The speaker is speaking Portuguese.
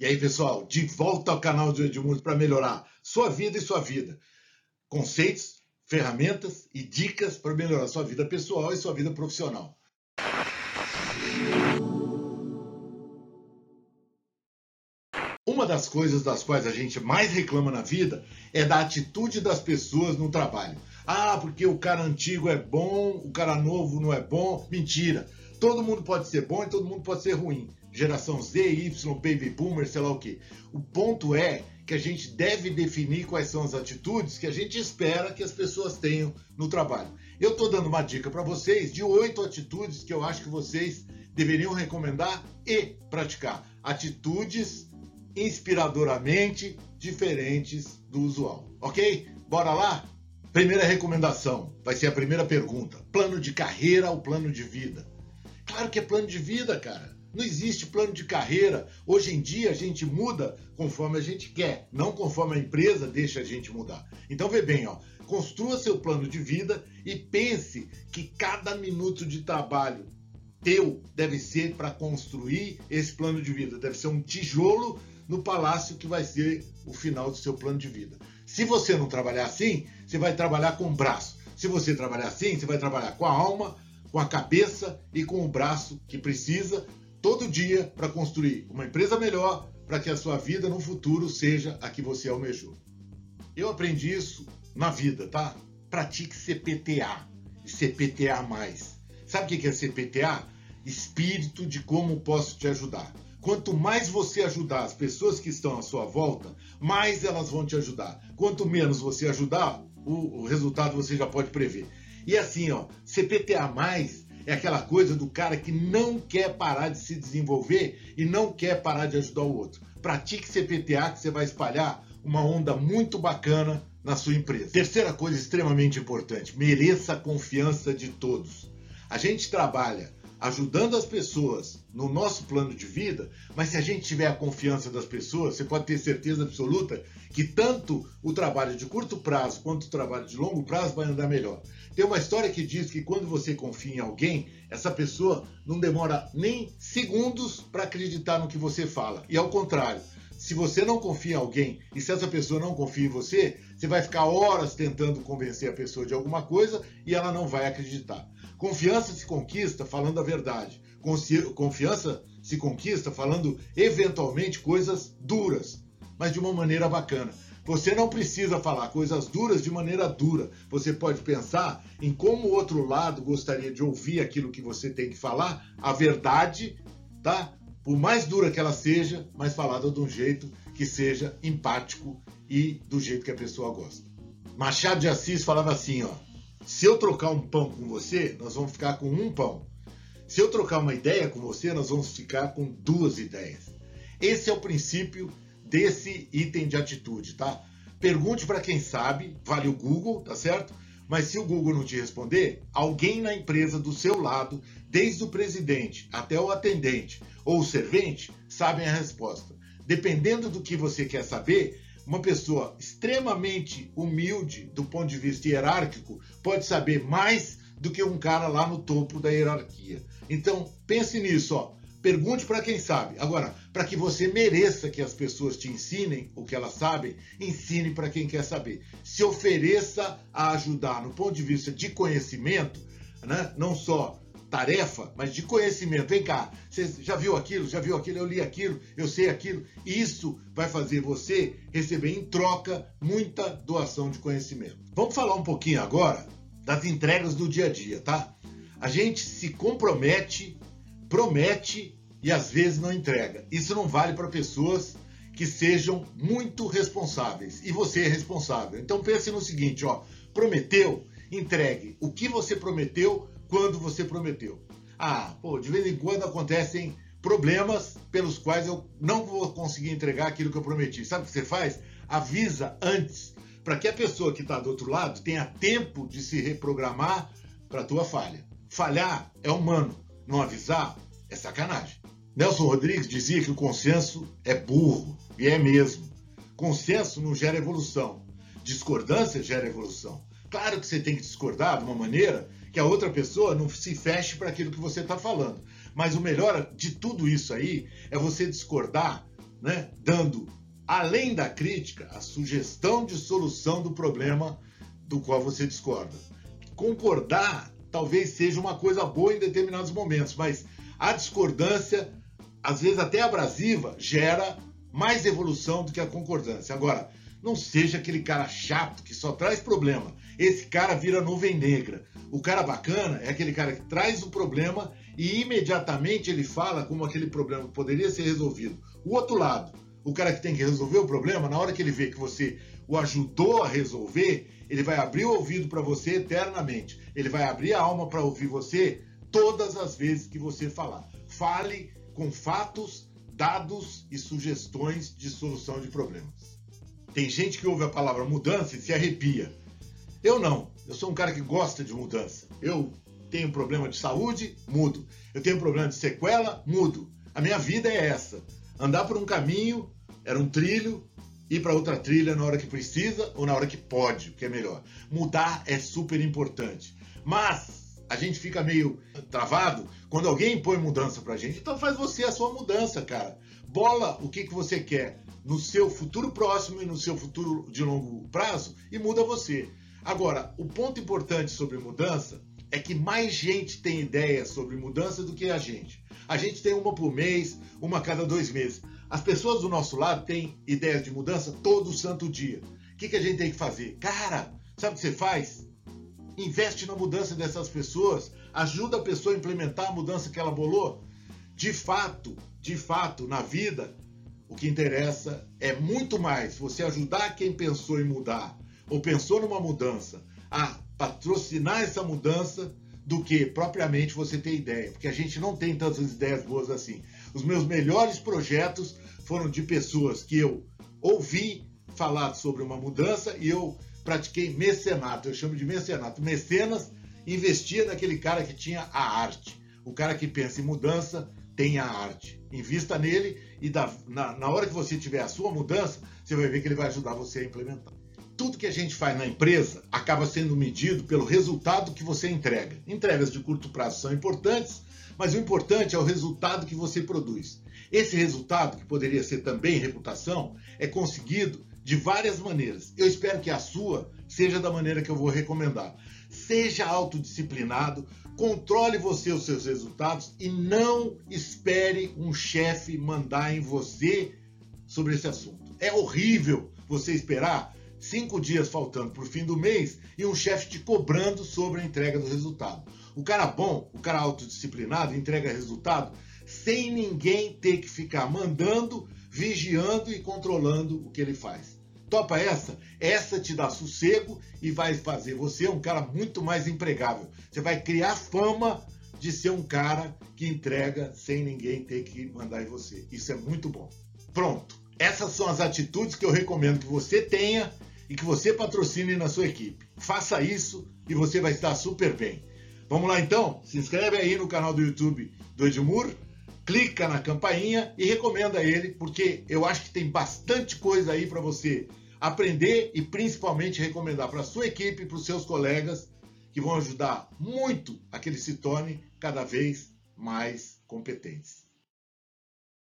E aí, pessoal, de volta ao canal do Edmundo para melhorar sua vida e sua vida. Conceitos, ferramentas e dicas para melhorar sua vida pessoal e sua vida profissional. Uma das coisas das quais a gente mais reclama na vida é da atitude das pessoas no trabalho. Ah, porque o cara antigo é bom, o cara novo não é bom. Mentira. Todo mundo pode ser bom e todo mundo pode ser ruim. Geração Z, Y, Baby Boomer, sei lá o que. O ponto é que a gente deve definir quais são as atitudes que a gente espera que as pessoas tenham no trabalho. Eu estou dando uma dica para vocês de oito atitudes que eu acho que vocês deveriam recomendar e praticar. Atitudes inspiradoramente diferentes do usual, ok? Bora lá? Primeira recomendação, vai ser a primeira pergunta: plano de carreira ou plano de vida? Claro que é plano de vida, cara. Não existe plano de carreira. Hoje em dia a gente muda conforme a gente quer, não conforme a empresa deixa a gente mudar. Então vê bem, ó, construa seu plano de vida e pense que cada minuto de trabalho teu deve ser para construir esse plano de vida, deve ser um tijolo no palácio que vai ser o final do seu plano de vida. Se você não trabalhar assim, você vai trabalhar com o braço. Se você trabalhar assim, você vai trabalhar com a alma, com a cabeça e com o braço que precisa todo dia para construir uma empresa melhor para que a sua vida no futuro seja a que você almejou. Eu aprendi isso na vida, tá? Pratique CPTA e CPTA+. Sabe o que é CPTA? Espírito de como posso te ajudar. Quanto mais você ajudar as pessoas que estão à sua volta, mais elas vão te ajudar. Quanto menos você ajudar, o, o resultado você já pode prever. E assim, ó, CPTA+, é aquela coisa do cara que não quer parar de se desenvolver e não quer parar de ajudar o outro. Pratique CPTA que você vai espalhar uma onda muito bacana na sua empresa. Terceira coisa extremamente importante: mereça a confiança de todos. A gente trabalha ajudando as pessoas no nosso plano de vida, mas se a gente tiver a confiança das pessoas, você pode ter certeza absoluta que tanto o trabalho de curto prazo quanto o trabalho de longo prazo vai andar melhor. Tem uma história que diz que quando você confia em alguém, essa pessoa não demora nem segundos para acreditar no que você fala. E ao contrário, se você não confia em alguém e se essa pessoa não confia em você, você vai ficar horas tentando convencer a pessoa de alguma coisa e ela não vai acreditar. Confiança se conquista falando a verdade. Confiança se conquista falando eventualmente coisas duras, mas de uma maneira bacana. Você não precisa falar coisas duras de maneira dura. Você pode pensar em como o outro lado gostaria de ouvir aquilo que você tem que falar, a verdade, tá? Por mais dura que ela seja, mas falada de um jeito que seja empático e do jeito que a pessoa gosta. Machado de Assis falava assim, ó: se eu trocar um pão com você, nós vamos ficar com um pão. Se eu trocar uma ideia com você, nós vamos ficar com duas ideias. Esse é o princípio desse item de atitude, tá? Pergunte para quem sabe, vale o Google, tá certo? Mas se o Google não te responder, alguém na empresa do seu lado, desde o presidente até o atendente ou o servente, sabem a resposta. Dependendo do que você quer saber, uma pessoa extremamente humilde do ponto de vista hierárquico pode saber mais do que um cara lá no topo da hierarquia. Então, pense nisso, ó. Pergunte para quem sabe. Agora, para que você mereça que as pessoas te ensinem o que elas sabem, ensine para quem quer saber. Se ofereça a ajudar no ponto de vista de conhecimento, né? não só tarefa, mas de conhecimento. Vem cá, você já viu aquilo, já viu aquilo, eu li aquilo, eu sei aquilo. Isso vai fazer você receber em troca muita doação de conhecimento. Vamos falar um pouquinho agora das entregas do dia a dia, tá? A gente se compromete, promete e às vezes não entrega. Isso não vale para pessoas que sejam muito responsáveis. E você é responsável. Então pense no seguinte, ó, prometeu, entregue. O que você prometeu quando você prometeu. Ah, pô, de vez em quando acontecem problemas pelos quais eu não vou conseguir entregar aquilo que eu prometi. Sabe o que você faz? Avisa antes, para que a pessoa que está do outro lado tenha tempo de se reprogramar para a tua falha. Falhar é humano, não avisar é sacanagem. Nelson Rodrigues dizia que o consenso é burro, e é mesmo. Consenso não gera evolução, discordância gera evolução. Claro que você tem que discordar de uma maneira que a outra pessoa não se feche para aquilo que você está falando. Mas o melhor de tudo isso aí é você discordar né, dando, além da crítica, a sugestão de solução do problema do qual você discorda. Concordar talvez seja uma coisa boa em determinados momentos, mas a discordância, às vezes até abrasiva, gera mais evolução do que a concordância. Agora, não seja aquele cara chato que só traz problema. Esse cara vira nuvem negra. O cara bacana é aquele cara que traz o problema e imediatamente ele fala como aquele problema poderia ser resolvido. O outro lado, o cara que tem que resolver o problema, na hora que ele vê que você o ajudou a resolver, ele vai abrir o ouvido para você eternamente. Ele vai abrir a alma para ouvir você todas as vezes que você falar. Fale com fatos, dados e sugestões de solução de problemas. Tem gente que ouve a palavra mudança e se arrepia. Eu não. Eu sou um cara que gosta de mudança. Eu tenho problema de saúde, mudo. Eu tenho problema de sequela, mudo. A minha vida é essa. Andar por um caminho, era um trilho, ir para outra trilha na hora que precisa ou na hora que pode, o que é melhor. Mudar é super importante. Mas a gente fica meio travado quando alguém impõe mudança pra gente. Então faz você a sua mudança, cara. Bola o que, que você quer no seu futuro próximo e no seu futuro de longo prazo e muda você. Agora, o ponto importante sobre mudança é que mais gente tem ideia sobre mudança do que a gente. A gente tem uma por mês, uma a cada dois meses. As pessoas do nosso lado têm ideias de mudança todo santo dia. O que, que a gente tem que fazer? Cara, sabe o que você faz? Investe na mudança dessas pessoas, ajuda a pessoa a implementar a mudança que ela bolou. De fato, de fato, na vida, o que interessa é muito mais você ajudar quem pensou em mudar ou pensou numa mudança a patrocinar essa mudança do que propriamente você ter ideia, porque a gente não tem tantas ideias boas assim. Os meus melhores projetos foram de pessoas que eu ouvi falar sobre uma mudança e eu pratiquei mecenato. Eu chamo de mecenato. Mecenas investia naquele cara que tinha a arte. O cara que pensa em mudança tem a arte. Invista nele e da, na, na hora que você tiver a sua mudança, você vai ver que ele vai ajudar você a implementar. Tudo que a gente faz na empresa acaba sendo medido pelo resultado que você entrega. Entregas de curto prazo são importantes, mas o importante é o resultado que você produz. Esse resultado, que poderia ser também reputação, é conseguido de várias maneiras. Eu espero que a sua seja da maneira que eu vou recomendar. Seja autodisciplinado, Controle você os seus resultados e não espere um chefe mandar em você sobre esse assunto. É horrível você esperar cinco dias faltando para o fim do mês e um chefe te cobrando sobre a entrega do resultado. O cara bom, o cara autodisciplinado, entrega resultado sem ninguém ter que ficar mandando, vigiando e controlando o que ele faz. Topa essa? Essa te dá sossego e vai fazer você um cara muito mais empregável. Você vai criar fama de ser um cara que entrega sem ninguém ter que mandar em você. Isso é muito bom. Pronto. Essas são as atitudes que eu recomendo que você tenha e que você patrocine na sua equipe. Faça isso e você vai estar super bem. Vamos lá então? Se inscreve aí no canal do YouTube do Edmur, clica na campainha e recomenda ele, porque eu acho que tem bastante coisa aí para você aprender e principalmente recomendar para a sua equipe, para os seus colegas, que vão ajudar muito a que eles se tornem cada vez mais competentes.